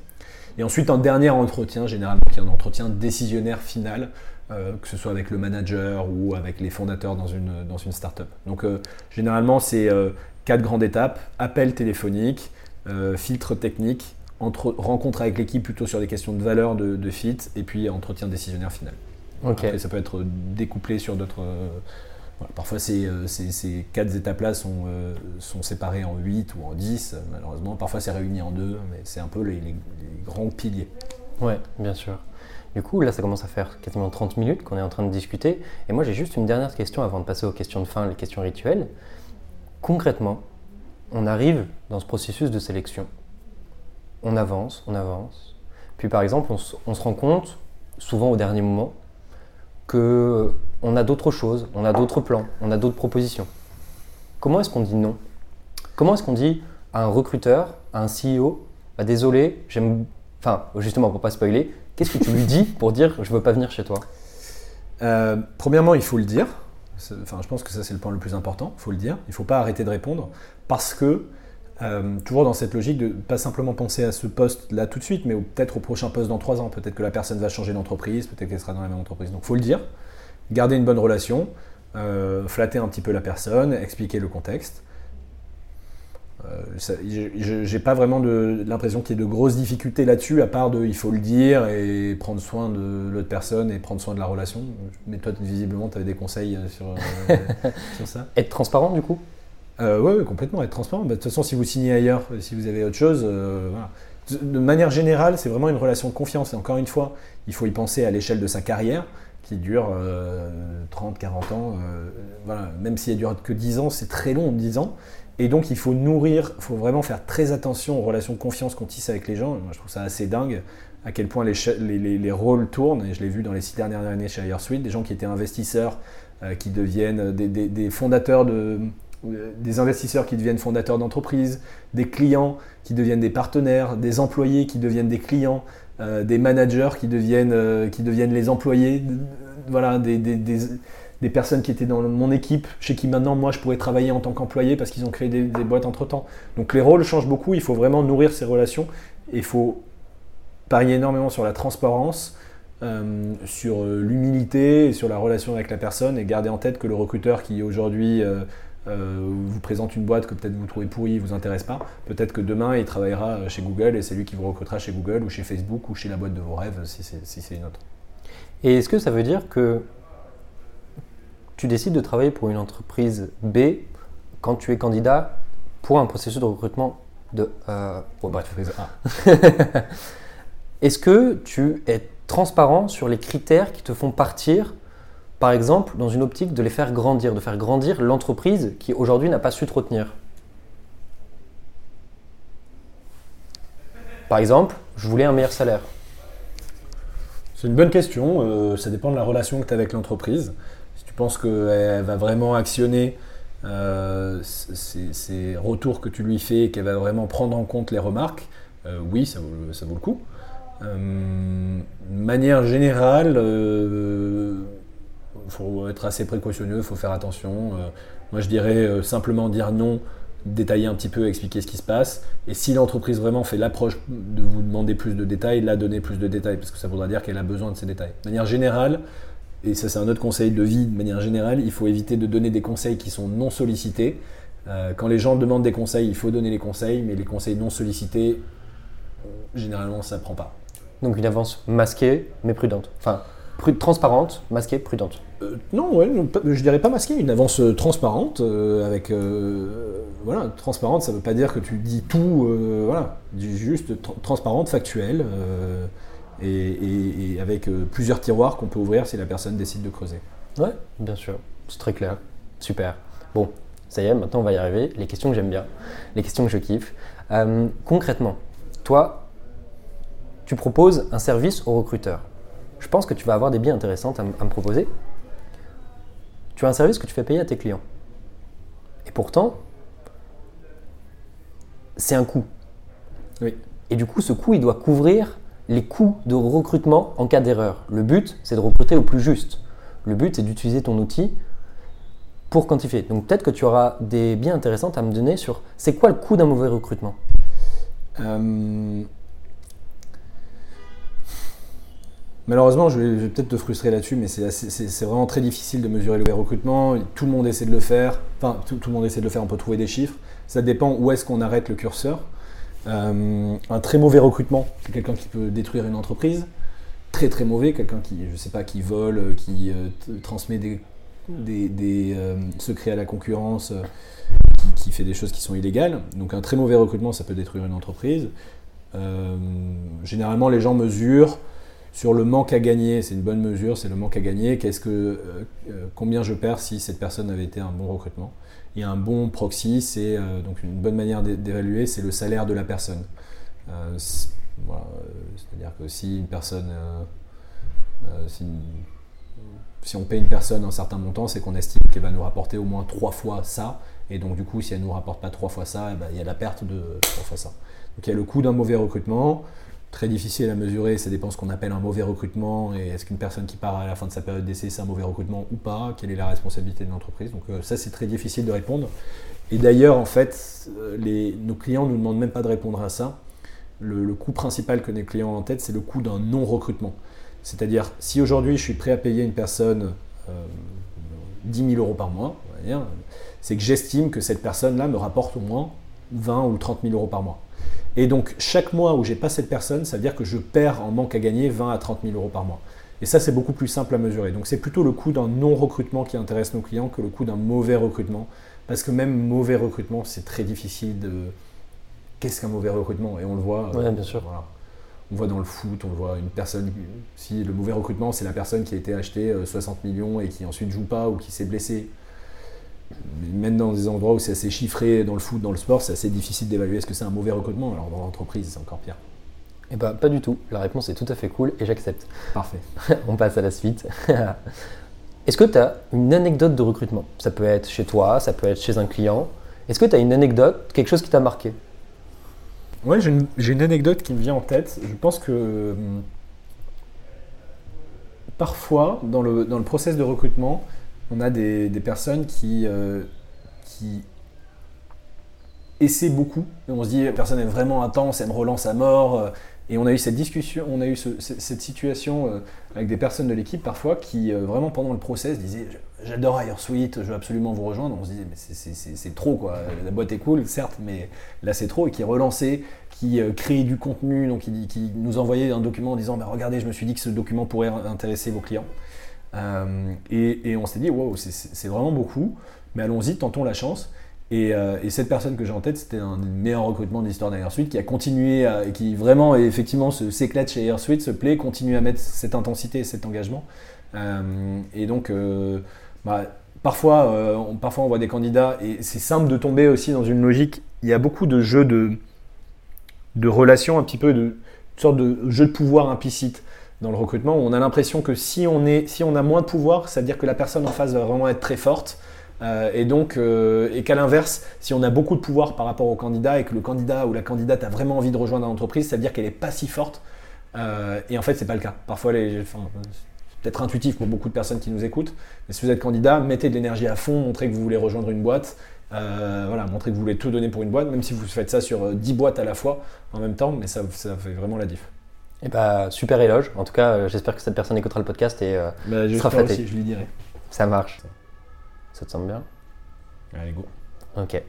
Et ensuite, un dernier entretien, généralement, qui est un entretien décisionnaire final, que ce soit avec le manager ou avec les fondateurs dans une, dans une startup. Donc, généralement, c'est quatre grandes étapes appel téléphonique, euh, filtre technique, entre, rencontre avec l'équipe plutôt sur des questions de valeur, de, de fit, et puis entretien décisionnaire final. Ok. Après, ça peut être découplé sur d'autres. euh, voilà. Parfois, ces, euh, ces- ces quatre étapes-là sont, euh, sont séparées en 8 ou en 10, euh, malheureusement. Parfois, c'est réuni en deux, mais c'est un peu les, les- les grands piliers. Ouais, bien sûr. Du coup, là, ça commence à faire quasiment 30 minutes qu'on est en train de discuter. Et moi, j'ai juste une dernière question avant de passer aux questions de fin, les questions rituelles. Concrètement, on arrive dans ce processus de sélection. On avance, on avance. Puis, par exemple, on, se- rend compte, souvent au dernier moment, que on a d'autres choses, on a d'autres plans, on a d'autres propositions. Comment est-ce qu'on dit non? Comment est-ce qu'on dit à un recruteur, à un CEO, bah, désolé, j'aime, enfin justement pour pas spoiler, qu'est-ce que tu lui dis pour dire je veux pas venir chez toi? Euh, premièrement, il faut le dire. Enfin, je pense que ça, c'est le point le plus important. Il faut le dire. Il ne faut pas arrêter de répondre parce que, euh, toujours dans cette logique de pas simplement penser à ce poste-là tout de suite, mais peut-être au prochain poste dans trois ans. Peut-être que la personne va changer d'entreprise, peut-être qu'elle sera dans la même entreprise. Donc, il faut le dire. Garder une bonne relation, euh, flatter un petit peu la personne, expliquer le contexte. Euh, j'ai j'ai pas vraiment l'impression qu'il y ait de grosses difficultés là-dessus, à part de il faut le dire et prendre soin de l'autre personne et prendre soin de la relation. Mais toi, visiblement, tu avais des conseils euh, sur, euh, sur ça Être transparent du coup? Euh, ouais, ouais, complètement, être transparent. Bah, de toute façon, si vous signez ailleurs, si vous avez autre chose, euh, voilà. De manière générale, c'est vraiment une relation de confiance. Encore une fois, il faut y penser à l'échelle de sa carrière, qui dure euh, 30, 40 ans. euh, voilà. Même si elle dure que 10 ans, c'est très long, 10 ans. Et donc, il faut nourrir, il faut vraiment faire très attention aux relations de confiance qu'on tisse avec les gens. Moi, je trouve ça assez dingue à quel point les, rôles tournent. Et je l'ai vu dans les six dernières années chez Airsuite, des gens qui étaient investisseurs, euh, qui deviennent des, fondateurs de, euh, des investisseurs qui deviennent fondateurs d'entreprises, des clients qui deviennent des partenaires, des employés qui deviennent des clients, euh, des managers qui deviennent, euh, qui deviennent les employés, euh, voilà, des, des- des- personnes qui étaient dans mon équipe, chez qui maintenant moi je pourrais travailler en tant qu'employé parce qu'ils ont créé des, boîtes entre temps. Donc les rôles changent beaucoup, il faut vraiment nourrir ces relations. Et il faut parier énormément sur la transparence, euh, sur euh, l'humilité et sur la relation avec la personne et garder en tête que le recruteur qui aujourd'hui euh, vous présente une boîte que peut-être vous trouvez pourrie, vous intéresse pas, peut-être que demain il travaillera chez Google et c'est lui qui vous recrutera chez Google ou chez Facebook ou chez la boîte de vos rêves si c'est si une autre. Et est-ce que ça veut dire que tu décides de travailler pour une entreprise B quand tu es candidat pour un processus de recrutement de... euh, bon, bref. Est-ce que tu es transparent sur les critères qui te font partir, par exemple, dans une optique de les faire grandir, de faire grandir l'entreprise qui aujourd'hui n'a pas su te retenir Par exemple, je voulais un meilleur salaire. C'est une bonne question. euh, ça dépend de la relation que tu as avec l'entreprise. Si tu penses qu'elle va vraiment actionner euh, ces, retours que tu lui fais et qu'elle va vraiment prendre en compte les remarques, euh, oui, ça vaut, ça vaut le coup. De manière générale, faut être assez précautionneux, il faut faire attention. Euh, moi, je dirais euh, simplement dire non, détailler un petit peu, expliquer ce qui se passe. Et si l'entreprise vraiment fait l'approche de vous demander plus de détails, là, donner plus de détails, parce que ça voudra dire qu'elle a besoin de ces détails. De manière générale, et ça c'est un autre conseil de vie, de manière générale, il faut éviter de donner des conseils qui sont non sollicités. Euh, quand les gens demandent des conseils, il faut donner les conseils, mais les conseils non sollicités, généralement, ça prend pas. Donc une avance masquée mais prudente. Enfin, transparente, masquée, prudente. Euh, non, ouais, je dirais pas masqué, une avance euh, transparente, euh, avec voilà, transparente, ça veut pas dire que tu dis tout, voilà, juste tra- transparente, factuelle, et, avec plusieurs tiroirs qu'on peut ouvrir si la personne décide de creuser. Ouais, bien sûr. C'est très clair. Super. Bon, ça y est, maintenant on va y arriver. Les questions que j'aime bien, les questions que je kiffe. Concrètement, toi, tu proposes un service au recruteur. Je pense que tu vas avoir des biens intéressants à me proposer. Tu as un service que tu fais payer à tes clients. Et pourtant, c'est un coût. Oui. Et du coup, ce coût, il doit couvrir les coûts de recrutement en cas d'erreur. Le but, c'est de recruter au plus juste. Le but, c'est d'utiliser ton outil pour quantifier. Donc peut-être que tu auras des biens intéressants à me donner sur c'est quoi le coût d'un mauvais recrutement? Euh, Malheureusement, je vais, peut-être te frustrer là-dessus, mais c'est vraiment très difficile de mesurer le recrutement. Tout le monde essaie de le faire. Enfin, tout, le monde essaie de le faire, on peut trouver des chiffres. Ça dépend où est-ce qu'on arrête le curseur. Euh, un très mauvais recrutement, c'est quelqu'un qui peut détruire une entreprise. Très très mauvais, quelqu'un qui, je sais pas, qui vole, euh, qui euh, transmet des, secrets à la concurrence, qui, qui fait des choses qui sont illégales. Donc un très mauvais recrutement, ça peut détruire une entreprise. Généralement, les gens mesurent sur le manque à gagner. C'est une bonne mesure, c'est le manque à gagner. Qu'est-ce que, euh, euh, combien je perds si cette personne avait été un bon recrutement Et un bon proxy, c'est euh, donc une bonne manière d'é- d'évaluer, c'est le salaire de la personne. C'est-à-dire que si une personne, si, on paye une personne un certain montant, c'est qu'on estime qu'elle va nous rapporter au moins trois fois ça. Et donc du coup, si elle ne nous rapporte pas trois fois ça, eh ben, il y a la perte de trois fois ça. Donc il y a le coût d'un mauvais recrutement, très difficile à mesurer, ça dépend ce qu'on appelle un mauvais recrutement et est-ce qu'une personne qui part à la fin de sa période d'essai c'est un mauvais recrutement ou pas, quelle est la responsabilité de l'entreprise. Donc euh, ça c'est très difficile de répondre. Et d'ailleurs en fait, euh, nos clients ne nous demandent même pas de répondre à ça. Le, coût principal que nos clients ont en tête c'est le coût d'un non-recrutement. C'est-à-dire si aujourd'hui je suis prêt à payer une personne euh, 10 000 euros par mois, c'est que j'estime que cette personne-là me rapporte au moins 20 ou 30 000 euros par mois. Et donc, chaque mois où j'ai pas cette personne, ça veut dire que je perds en manque à gagner 20 à 30 000 euros par mois. Et ça, c'est beaucoup plus simple à mesurer. Donc, c'est plutôt le coût d'un non-recrutement qui intéresse nos clients que le coût d'un mauvais recrutement. Parce que même mauvais recrutement, c'est très difficile de. Qu'est-ce qu'un mauvais recrutement? Et on le voit. Ouais, bien sûr. voilà. On voit dans le foot, on voit une personne. Si le mauvais recrutement, c'est la personne qui a été achetée euh, 60 millions et qui ensuite joue pas ou qui s'est blessée. Même dans des endroits où c'est assez chiffré, dans le foot, dans le sport, c'est assez difficile d'évaluer est-ce que c'est un mauvais recrutement. Alors dans l'entreprise, c'est encore pire. Eh ben pas du tout. La réponse est tout à fait cool et j'accepte. Parfait. On passe à la suite. Est-ce que tu as une anecdote de recrutement? Ça peut être chez toi, ça peut être chez un client. Est-ce que tu as une anecdote, quelque chose qui t'a marqué? Ouais, j'ai une, une anecdote qui me vient en tête. Je pense que hum, parfois, dans le, dans le process de recrutement, on a des, personnes qui, euh, qui essaient beaucoup. Et on se dit, personne est vraiment intense, elle me relance à mort. euh, Et on a eu cette discussion, on a eu ce- ce- cette situation euh, avec des personnes de l'équipe parfois qui, vraiment pendant le process, disaient J'adore Suite, je veux absolument vous rejoindre. On se disait Mais c'est- trop quoi. La boîte est cool, certes, mais là c'est trop. Et qui relançait, qui créait du contenu, donc qui, qui nous envoyait un document en disant bah, Regardez, je me suis dit que ce document pourrait intéresser vos clients. Euh, et, on s'est dit Wow, c'est- vraiment beaucoup, mais allons-y, tentons la chance. Et, euh, et cette personne que j'ai en tête, c'était un des meilleurs recrutements de l'histoire d'Airsuite qui a continué, et qui vraiment, effectivement, s'éclate chez Airsuite, se plaît, continue à mettre cette intensité et cet engagement. Euh, et donc, bah, parfois, on, parfois, on voit des candidats, et c'est simple de tomber aussi dans une logique. Il y a beaucoup de jeux de, de relations, un petit peu de une sorte de jeu de pouvoir implicite dans le recrutement, on a l'impression que si on, est, si on a moins de pouvoir, ça veut dire que la personne en face va vraiment être très forte. Euh, et donc, euh, et qu'à l'inverse, si on a beaucoup de pouvoir par rapport au candidat et que le candidat ou la candidate a vraiment envie de rejoindre l'entreprise, ça veut dire qu'elle n'est pas si forte. Euh, et en fait, c'est pas le cas. Parfois, les, enfin, c'est peut-être intuitif pour beaucoup de personnes qui nous écoutent, mais si vous êtes candidat, mettez de l'énergie à fond, montrez que vous voulez rejoindre une boîte. Voilà, montrez que vous voulez tout donner pour une boîte, même si vous faites ça sur euh, 10 boîtes à la fois en même temps, mais ça, ça fait vraiment la diff. Eh ben, super éloge. En tout cas, euh, j'espère que cette personne écoutera le podcast et euh, Bah, Sera J'espère flatté. aussi, je lui dirai. ça marche. Ça te semble bien? Allez, go. Ok.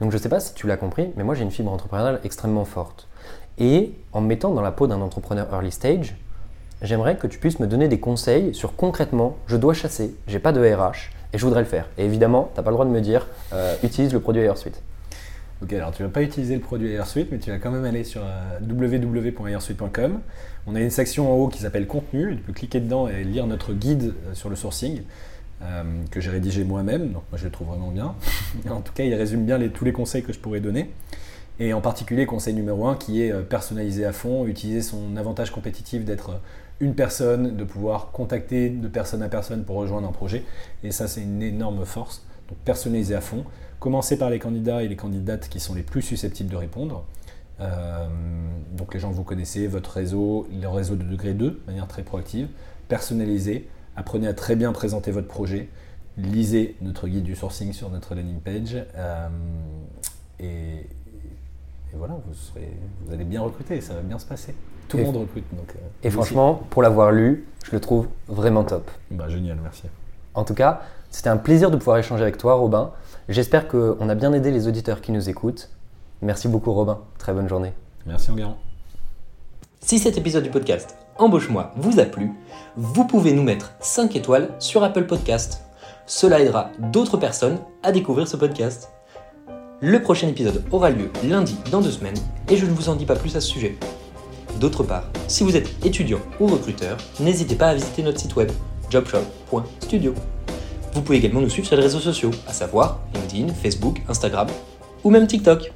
Donc je sais pas si tu l'as compris, mais moi j'ai une fibre entrepreneuriale extrêmement forte. Et en me mettant dans la peau d'un entrepreneur early stage, j'aimerais que tu puisses me donner des conseils sur concrètement, je dois chasser, j'ai pas de RH et je voudrais le faire. Et évidemment, tu n'as pas le droit de me dire euh, utilise le produit AirSuite. Ok, alors tu vas pas utiliser le produit AirSuite, mais tu vas quand même aller sur euh, www.airsuite.com. On a une section en haut qui s'appelle Contenu. Tu peux cliquer dedans et lire notre guide euh, sur le sourcing euh, que j'ai rédigé moi-même. Donc moi je le trouve vraiment bien. en tout cas, il résume bien tous les conseils que je pourrais donner. Et en particulier, conseil numéro un qui est personnaliser à fond, utiliser son avantage compétitif d'être une personne, de pouvoir contacter de personne à personne pour rejoindre un projet. Et ça, c'est une énorme force. Donc personnaliser à fond. Commencez par les candidats et les candidates qui sont les plus susceptibles de répondre. Euh, donc les gens que vous connaissez, votre réseau, le réseau de degré 2, de manière très proactive. Personnalisez, apprenez à très bien présenter votre projet. Lisez notre guide du sourcing sur notre landing page. Euh, et, voilà, vous, serez, vous allez bien recruter, ça va bien se passer. Tout le monde recrute. Donc, euh, et franchement, pour l'avoir lu, je le trouve vraiment top. Bah, génial, merci. En tout cas, c'était un plaisir de pouvoir échanger avec toi, Robin. J'espère qu'on a bien aidé les auditeurs qui nous écoutent. Merci beaucoup, Robin. Très bonne journée. Merci, Enguerrand. Si cet épisode du podcast Embauche-moi vous a plu, vous pouvez nous mettre 5 étoiles sur Apple Podcast. Cela aidera d'autres personnes à découvrir ce podcast. Le prochain épisode aura lieu lundi dans deux semaines et je ne vous en dis pas plus à ce sujet. D'autre part, si vous êtes étudiant ou recruteur, n'hésitez pas à visiter notre site web jobshop.studio. Vous pouvez également nous suivre sur les réseaux sociaux, à savoir LinkedIn, Facebook, Instagram ou même TikTok.